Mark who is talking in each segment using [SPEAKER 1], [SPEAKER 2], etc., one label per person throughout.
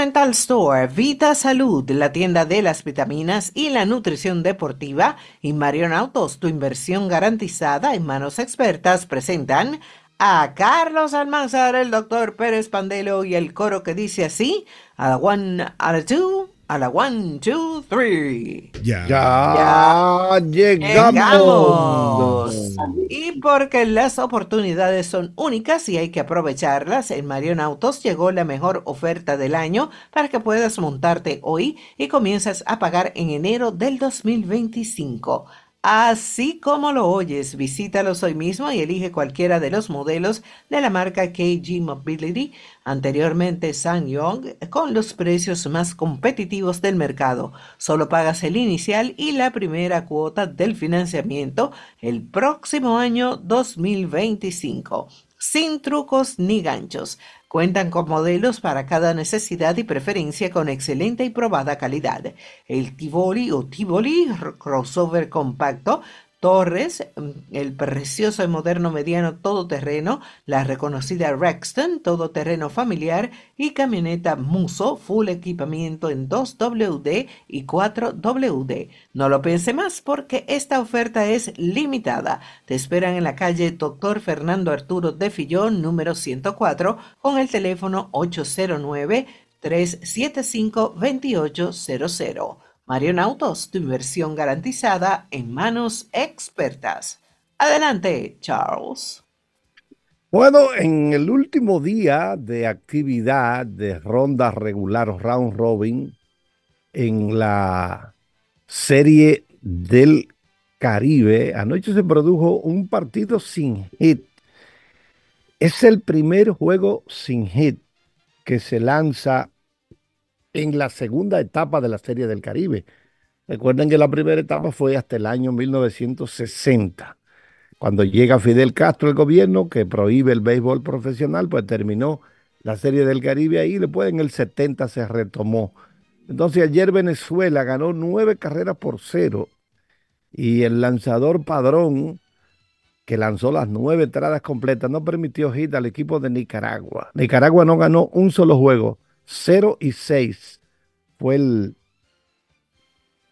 [SPEAKER 1] Store, Vita Salud, la tienda de las vitaminas y la nutrición deportiva y Marion Autos, tu inversión garantizada en manos expertas, presentan a Carlos Almanzar, el doctor Pérez Pandelo y el coro que dice así, a one, a two, a la one, two, three.
[SPEAKER 2] Ya,
[SPEAKER 1] Ya.
[SPEAKER 3] llegamos.
[SPEAKER 1] Llegamos. Y porque las oportunidades son únicas y hay que aprovecharlas, en Marion Autos llegó la mejor oferta del año para que puedas montarte hoy y comienzas a pagar en enero del 2025. Así como lo oyes, visítalos hoy mismo y elige cualquiera de los modelos de la marca KG Mobility, anteriormente SsangYong, con los precios más competitivos del mercado. Solo pagas el inicial y la primera cuota del financiamiento el próximo año 2025. Sin trucos ni ganchos. Cuentan con modelos para cada necesidad y preferencia con excelente y probada calidad. El Tivoli o Tivoli crossover compacto, Torres, mm, el precioso y moderno mediano todoterreno, la reconocida Rexton, todoterreno familiar y camioneta Muso, full equipamiento en 2WD y 4WD. No lo piense más porque esta oferta es limitada. Te esperan en la calle Dr. Fernando Arturo de Fillón, número 104, con el teléfono 809-375-2800. Marion Autos, tu inversión garantizada en manos expertas. Adelante, Charles.
[SPEAKER 3] Bueno, en el último día de actividad de ronda regular round robin en la serie del Caribe, anoche se produjo un partido sin hit. Es el primer juego sin hit que se lanza en la segunda etapa de la Serie del Caribe. Recuerden que la primera etapa fue hasta el año 1960. Cuando llega Fidel Castro al gobierno que prohíbe el béisbol profesional, pues terminó la Serie del Caribe ahí, después en el 70 se retomó. Entonces ayer Venezuela ganó nueve carreras por cero y el lanzador Padrón, que lanzó las nueve entradas completas, no permitió hit al equipo de Nicaragua. Nicaragua no ganó un solo juego, 0 y 6 fue el,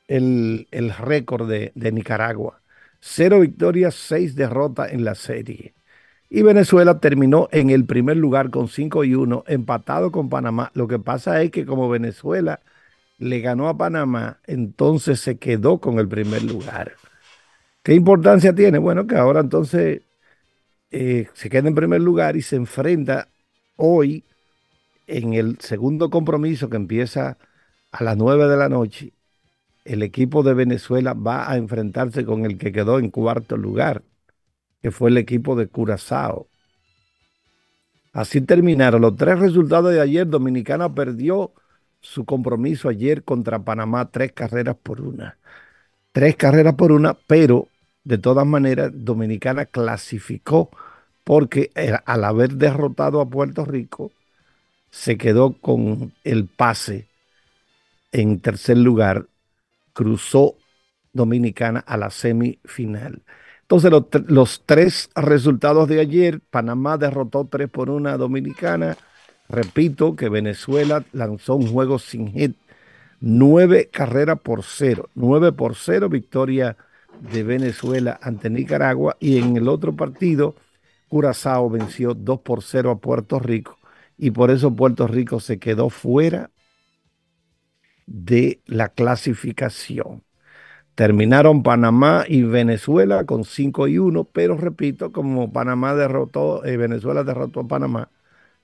[SPEAKER 3] el, el récord de, Nicaragua. Cero victorias, seis derrotas en la serie. Y Venezuela terminó en el primer lugar con 5 y 1, empatado con Panamá. Lo que pasa es que como Venezuela le ganó a Panamá, entonces se quedó con el primer lugar. ¿Qué importancia tiene? Bueno, que ahora entonces eh, se queda en primer lugar y se enfrenta hoy en el segundo compromiso que empieza a las 9 de la noche. El equipo de Venezuela va a enfrentarse con el que quedó en cuarto lugar, que fue el equipo de Curazao. Así terminaron los tres resultados de ayer. Dominicana perdió su compromiso ayer contra Panamá, tres carreras por una. Tres carreras por una, pero de todas maneras, Dominicana clasificó porque eh, al haber derrotado a Puerto Rico, se quedó con el pase en tercer lugar, cruzó Dominicana a la semifinal. Entonces, los, tres resultados de ayer, Panamá derrotó 3 por 1 a Dominicana. Repito que Venezuela lanzó un juego sin hit, nueve carreras por cero, nueve por cero victoria de Venezuela ante Nicaragua y en el otro partido, Curazao venció 2 por 0 a Puerto Rico y por eso Puerto Rico se quedó fuera de la clasificación. Terminaron Panamá y Venezuela con 5 y 1, pero repito, como Panamá derrotó, eh, Venezuela derrotó a Panamá,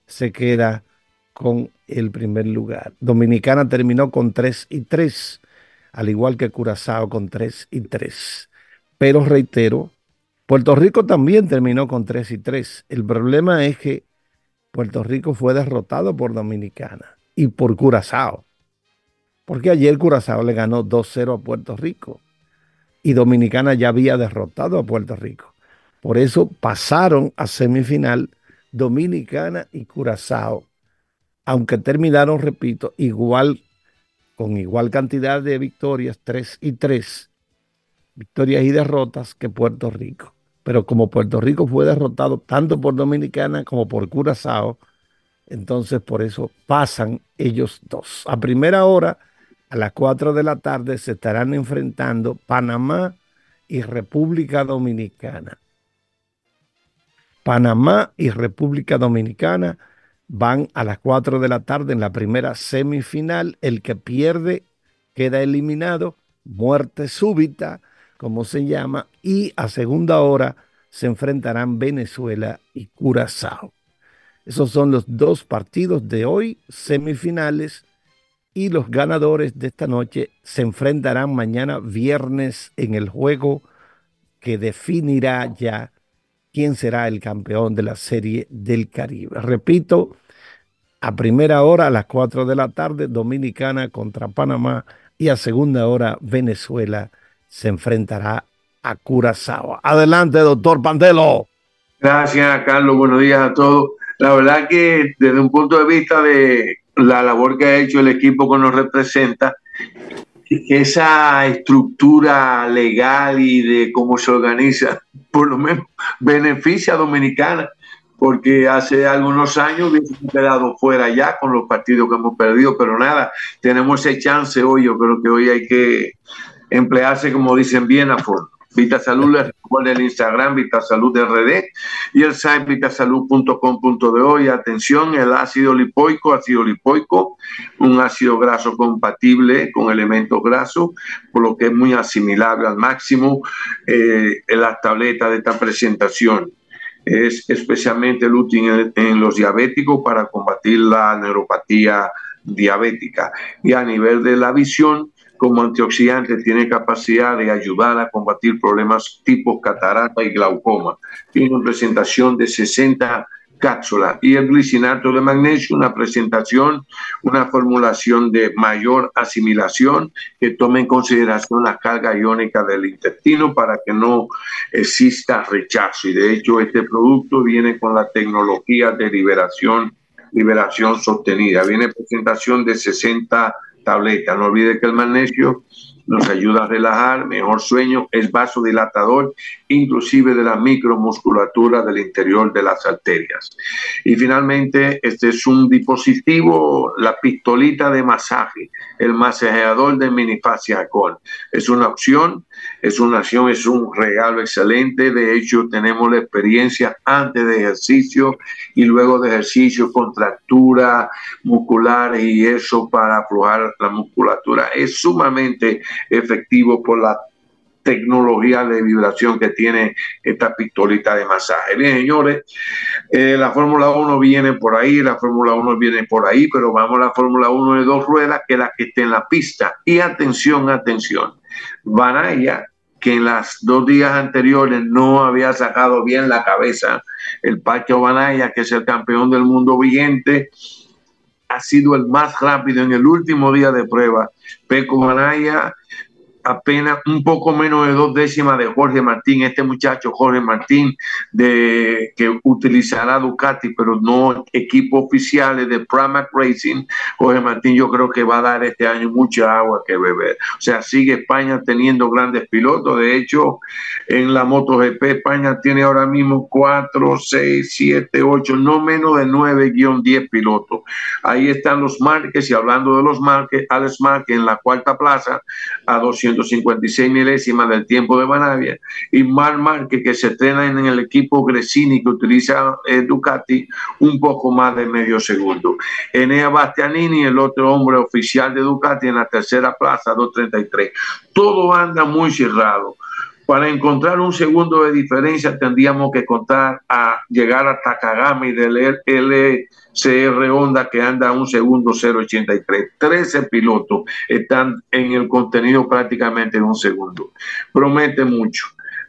[SPEAKER 3] se queda con el primer lugar. Dominicana terminó con 3 y 3, al igual que Curazao con 3 y 3. Pero reitero, Puerto Rico también terminó con 3 y 3. El problema es que Puerto Rico fue derrotado por Dominicana y por Curazao. Porque ayer Curazao le ganó 2-0 a Puerto Rico y Dominicana ya había derrotado a Puerto Rico. Por eso pasaron a semifinal Dominicana y Curazao, aunque terminaron, repito, igual con igual cantidad de victorias, 3 y 3, victorias y derrotas que Puerto Rico. Pero como Puerto Rico fue derrotado tanto por Dominicana como por Curazao, Entonces, por eso pasan ellos dos. A primera hora, a las 4 de la tarde, se estarán enfrentando Panamá y República Dominicana. Panamá y República Dominicana van a las 4 de la tarde en la primera semifinal. El que pierde queda eliminado, muerte súbita, como se llama, y a segunda hora se enfrentarán Venezuela y Curazao. Esos son los dos partidos de hoy, semifinales, y los ganadores de esta noche se enfrentarán mañana viernes en el juego que definirá ya quién será el campeón de la Serie del Caribe. Repito, a primera hora a las 4 de la tarde, Dominicana contra Panamá y a segunda hora, Venezuela se enfrentará a Curazao. Adelante, doctor Pantelo.
[SPEAKER 2] Gracias, Carlos. Buenos días a todos. La verdad que desde un punto de vista de la labor que ha hecho el equipo que nos representa, esa estructura legal y de cómo se organiza, por lo menos beneficia a Dominicana, porque hace algunos años hubiésemos quedado fuera ya con los partidos que hemos perdido, pero nada, tenemos ese chance hoy, yo creo que hoy hay que emplearse, como dicen bien, a fondo. Vitasalud les recuerda el Instagram Vitasalud RD y el site vitasalud.com.de hoy. Atención, el ácido lipoico, ácido lipoico, un ácido graso compatible con elementos grasos, por lo que es muy asimilable al máximo eh, en las tabletas de esta presentación. Es especialmente útil en, en los diabéticos para combatir la neuropatía diabética. Y a nivel de la visión, como antioxidante tiene capacidad de ayudar a combatir problemas tipo catarata y glaucoma. Tiene una presentación de 60 cápsulas y el glicinato de magnesio, una presentación, una formulación de mayor asimilación que tome en consideración la carga iónica del intestino para que no exista rechazo. Y de hecho este producto viene con la tecnología de liberación, liberación sostenida. Viene presentación de 60 tableta. No olvide que el magnesio nos ayuda a relajar, mejor sueño, es vasodilatador, inclusive de la micromusculatura del interior de las arterias. Y finalmente, este es un dispositivo, la pistolita de masaje, el masajeador de minifascia con. Es una opción es una acción, es un regalo excelente. De hecho, tenemos la experiencia antes de ejercicio y luego de ejercicio, contractura muscular y eso para aflojar la musculatura. Es sumamente efectivo por la tecnología de vibración que tiene esta pistolita de masaje. Bien, señores, eh, la Fórmula 1 viene por ahí, la Fórmula 1 viene por ahí, pero vamos a la Fórmula 1 de dos ruedas, que es la que esté en la pista. Y atención, atención, Banaya, que en las dos días anteriores no había sacado bien la cabeza, el Pacho Banaya, que es el campeón del mundo vigente, ha sido el más rápido en el último día de prueba. Peco Banaya apenas un poco menos de dos décimas de Jorge Martín, este muchacho Jorge Martín, de, que utilizará Ducati, pero no equipos oficiales de Pramac Racing. Jorge Martín yo creo que va a dar este año mucha agua que beber. O sea, sigue España teniendo grandes pilotos. De hecho, en la MotoGP España tiene ahora mismo 4, 6, 7, 8, no menos de 9-10 pilotos. Ahí están los Márquez y hablando de los Márquez, Alex Márquez en la cuarta plaza a 200 156 milésimas del tiempo de Manavia, y Mar Márquez, que se estrena en el equipo Gresini que utiliza eh, Ducati, un poco más de medio segundo. Enea Bastianini, el otro hombre oficial de Ducati, en la tercera plaza, 233. Todo anda muy cerrado. Para encontrar un segundo de diferencia tendríamos que contar a llegar a Takagami del LCR Honda que anda a un segundo 0.83. 13 pilotos están en el contenido prácticamente en un segundo. Promete mucho.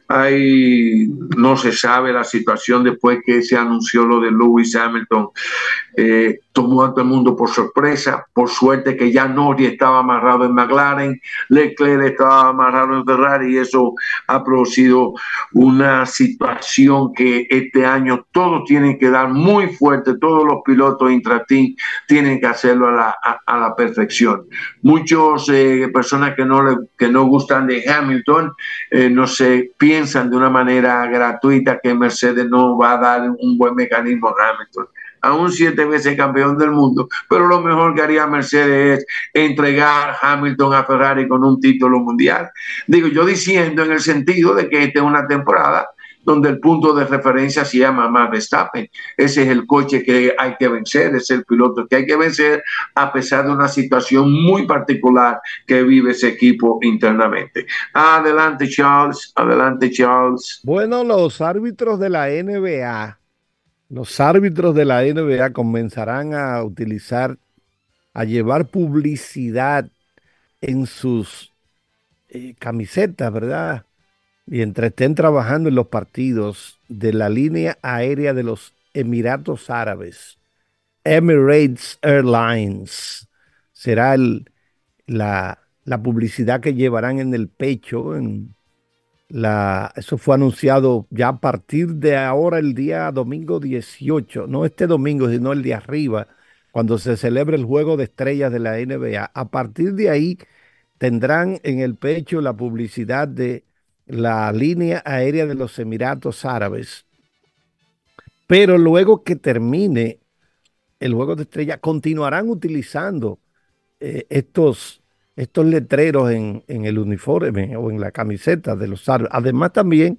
[SPEAKER 2] Ahí no se sabe la situación después que se anunció lo de Lewis Hamilton. Eh, tomó a todo el mundo por sorpresa. Por suerte que ya Nori estaba amarrado en McLaren, Leclerc estaba amarrado en Ferrari y eso ha producido una situación que este año todos tienen que dar muy fuerte, todos los pilotos intrateam tienen que hacerlo a la, a, la perfección. Muchos eh, personas que no, le, que no gustan de Hamilton eh, no se piensan de una manera gratuita que Mercedes no va a dar un buen mecanismo a Hamilton. A un siete veces campeón del mundo, pero lo mejor que haría Mercedes es entregar Hamilton a Ferrari con un título mundial. Digo, yo diciendo en el sentido de que esta es una temporada donde el punto de referencia se llama Max Verstappen. Ese es el coche que hay que vencer, es el piloto que hay que vencer a pesar de una situación muy particular que vive ese equipo internamente. Adelante Charles, adelante Charles.
[SPEAKER 3] Bueno, los árbitros de la NBA, los árbitros de la NBA comenzarán a utilizar, a llevar publicidad en sus eh, camisetas, ¿verdad? mientras estén trabajando en los partidos de la línea aérea de los Emiratos Árabes, Emirates Airlines, será el, la, la, publicidad que llevarán en el pecho. En la, eso fue anunciado ya a partir de ahora, el día domingo 18, no este domingo, sino el de arriba, cuando se celebre el juego de estrellas de la NBA. A partir de ahí tendrán en el pecho la publicidad de la línea aérea de los Emiratos Árabes. Pero luego que termine el juego de estrella, continuarán utilizando eh, estos, estos letreros en, el uniforme o en la camiseta de los árbitros. Además, también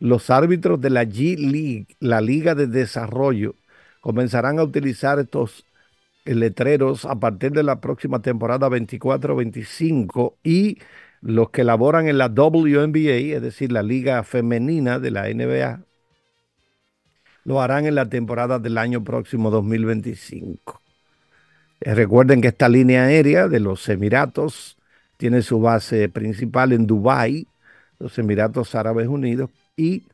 [SPEAKER 3] los árbitros de la G League, la Liga de Desarrollo, comenzarán a utilizar estos eh, letreros a partir de la próxima temporada 24-25 y los que laboran en la WNBA, es decir, la liga femenina de la NBA, lo harán en la temporada del año próximo 2025. Eh, recuerden que esta línea aérea de los Emiratos tiene su base principal en Dubái, los Emiratos Árabes Unidos, y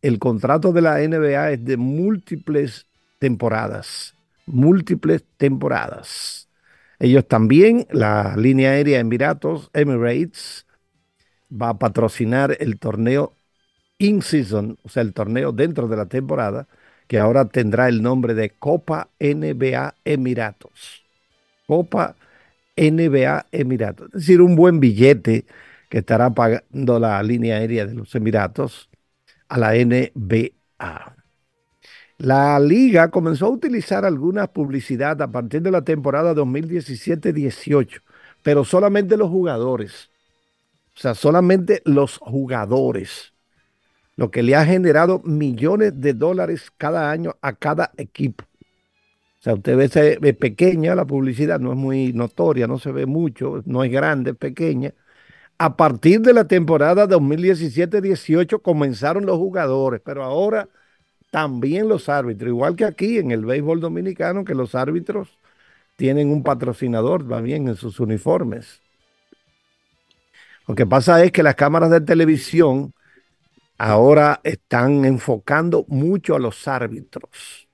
[SPEAKER 3] el contrato de la NBA es de múltiples temporadas, múltiples temporadas. Ellos también, la línea aérea Emiratos, Emirates, va a patrocinar el torneo in-season, o sea, el torneo dentro de la temporada, que ahora tendrá el nombre de Copa NBA Emiratos. Copa NBA Emiratos. Es decir, un buen billete que estará pagando la línea aérea de los Emiratos a la NBA. La liga comenzó a utilizar alguna publicidad a partir de la temporada 2017-18, pero solamente los jugadores. O sea, solamente los jugadores. Lo que le ha generado millones de dólares cada año a cada equipo. Sea, usted ve pequeña la publicidad, no es muy notoria, no se ve mucho, no es grande, es pequeña. A partir de la temporada 2017-18 comenzaron los jugadores, pero ahora también los árbitros, igual que aquí en el béisbol dominicano, que los árbitros tienen un patrocinador también en sus uniformes. Lo que pasa es que las cámaras de televisión ahora están enfocando mucho a los árbitros,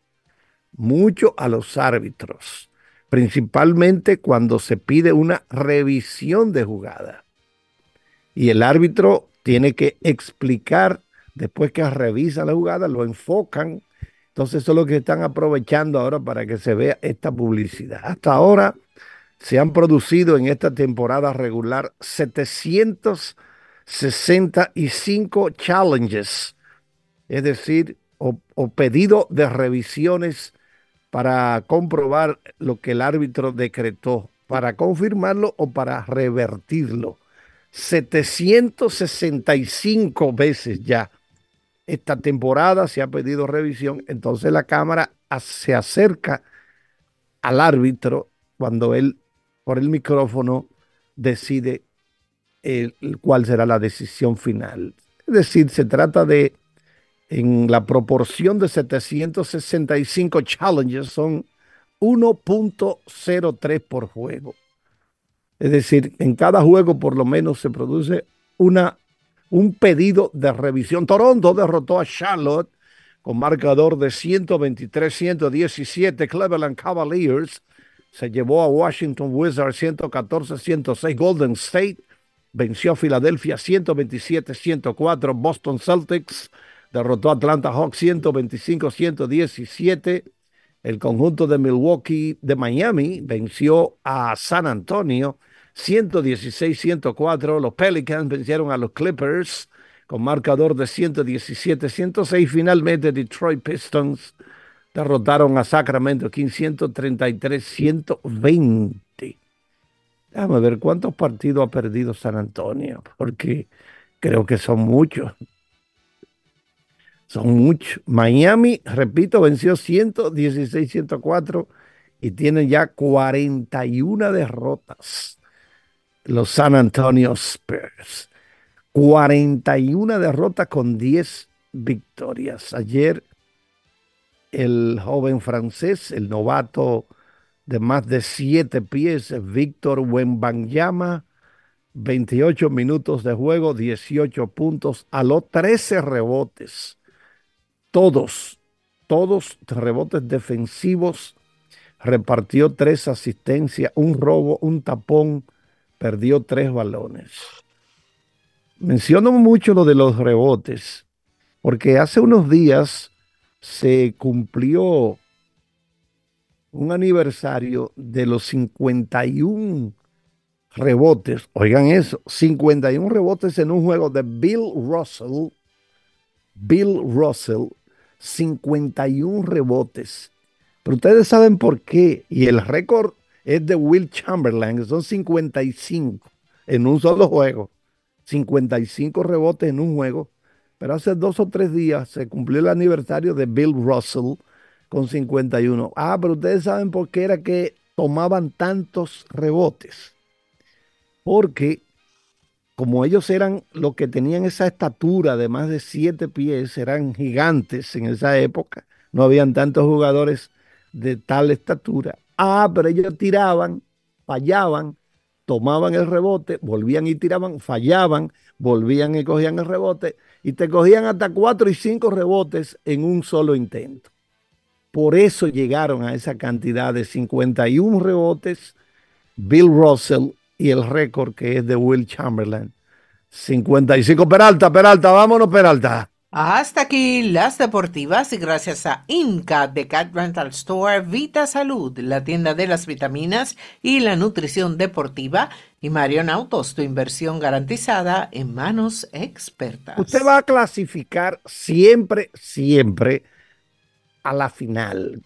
[SPEAKER 3] mucho a los árbitros, principalmente cuando se pide una revisión de jugada. Y el árbitro tiene que explicar después que revisan la jugada, lo enfocan. Entonces eso es lo que están aprovechando ahora para que se vea esta publicidad. Hasta ahora se han producido en esta temporada regular 765 challenges, es decir, o, o pedido de revisiones para comprobar lo que el árbitro decretó, para confirmarlo o para revertirlo. 765 veces ya esta temporada se ha pedido revisión, entonces la Cámara se acerca al árbitro cuando él por el micrófono decide cuál será la decisión final. Es decir, se trata de, en la proporción de 765 challenges, son 1.03 por juego. Es decir, en cada juego por lo menos se produce una un pedido de revisión. Toronto derrotó a Charlotte con marcador de 123-117. Cleveland Cavaliers se llevó a Washington Wizards 114-106. Golden State venció a Filadelfia 127-104. Boston Celtics derrotó a Atlanta Hawks 125-117. El conjunto de Milwaukee de Miami venció a San Antonio 116-104. Los Pelicans vencieron a los Clippers con marcador de 117-106. Finalmente, Detroit Pistons derrotaron a Sacramento Kings 133-120. Déjame ver cuántos partidos ha perdido San Antonio, porque creo que son muchos. Son muchos. Miami, repito, venció 116-104 y tienen ya 41 derrotas. Los San Antonio Spurs. 41 derrotas con 10 victorias. Ayer el joven francés, el novato de más de 7 pies, Víctor Wembanyama, 28 minutos de juego, 18 puntos, a los 13 rebotes. Todos, todos rebotes defensivos. Repartió tres asistencias, un robo, un tapón, perdió tres balones. Menciono mucho lo de los rebotes, porque hace unos días se cumplió un aniversario de los 51 rebotes, oigan eso, 51 rebotes en un juego de Bill Russell, Bill Russell, 51 rebotes. Pero ustedes saben por qué, y el récord es de Will Chamberlain, son 55 en un solo juego. 55 rebotes en un juego, pero hace dos o tres días se cumplió el aniversario de Bill Russell con 51. Ah, pero ustedes saben por qué era que tomaban tantos rebotes. Porque como ellos eran los que tenían esa estatura de más de siete pies, eran gigantes en esa época, no habían tantos jugadores de tal estatura. Ah, pero ellos tiraban, fallaban, tomaban el rebote, volvían y tiraban, fallaban, volvían y cogían el rebote y te cogían hasta cuatro y cinco rebotes en un solo intento. Por eso llegaron a esa cantidad de 51 rebotes Bill Russell y el récord que es de Will Chamberlain. 55 Peralta, Peralta, vámonos Peralta.
[SPEAKER 1] Hasta aquí las deportivas y gracias a Inca de Cat Rental Store, Vita Salud, la tienda de las vitaminas y la nutrición deportiva y Marion Autos, tu inversión garantizada en manos expertas.
[SPEAKER 3] Usted va a clasificar siempre, siempre a la final.